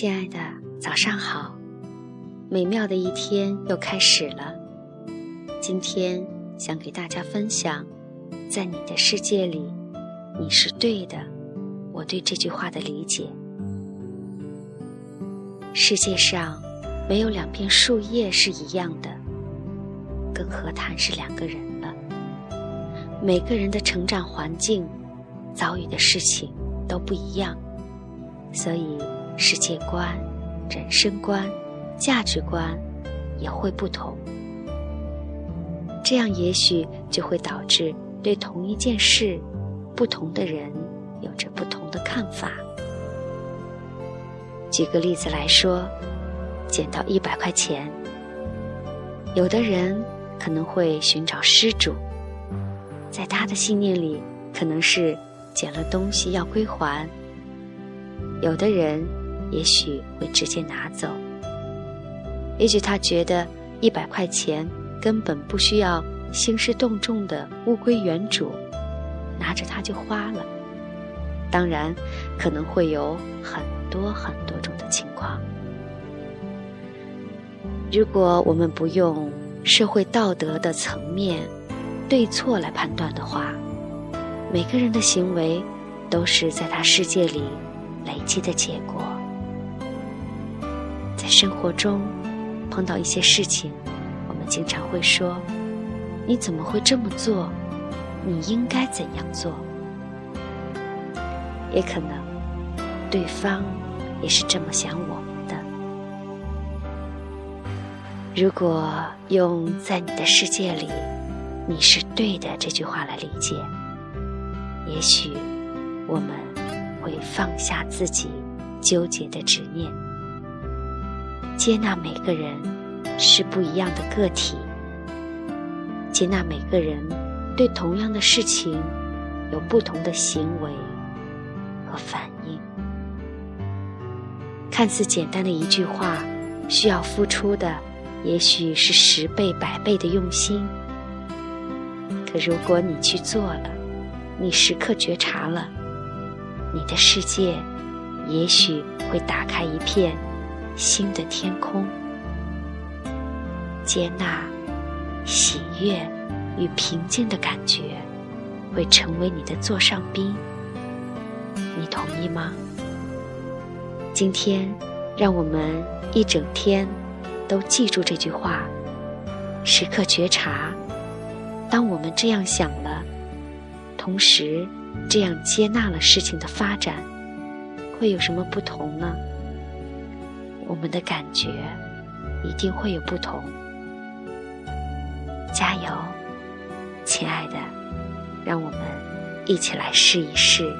亲爱的，早上好！美妙的一天又开始了。今天想给大家分享，在你的世界里，你是对的。我对这句话的理解：世界上没有两片树叶是一样的，更何谈是两个人了。每个人的成长环境、遭遇的事情都不一样，所以世界观、人生观、价值观也会不同。这样也许就会导致对同一件事，不同的人有着不同的看法。举个例子来说，捡到一百块钱，有的人可能会寻找失主。在他的信念里，可能是捡了东西要归还。有的人也许会直接拿走，也许他觉得一百块钱根本不需要兴师动众的物归原主，拿着它就花了。当然，可能会有很多很多种的情况。如果我们不用社会道德的层面，对错来判断的话，每个人的行为都是在他世界里累积的结果。生活中碰到一些事情，我们经常会说：“你怎么会这么做？你应该怎样做？”也可能对方也是这么想我们的。如果用在你的世界里。你是对的这句话来理解，也许我们会放下自己纠结的执念，接纳每个人是不一样的个体，接纳每个人对同样的事情有不同的行为和反应。看似简单的一句话，需要付出的也许是十倍、百倍的用心。可如果你去做了，你时刻觉察了，你的世界也许会打开一片新的天空。接纳、喜悦与平静的感觉，会成为你的座上宾。你同意吗？今天，让我们一整天都记住这句话，时刻觉察。当我们这样想了，同时这样接纳了事情的发展，会有什么不同呢？我们的感觉一定会有不同。加油，亲爱的，让我们一起来试一试。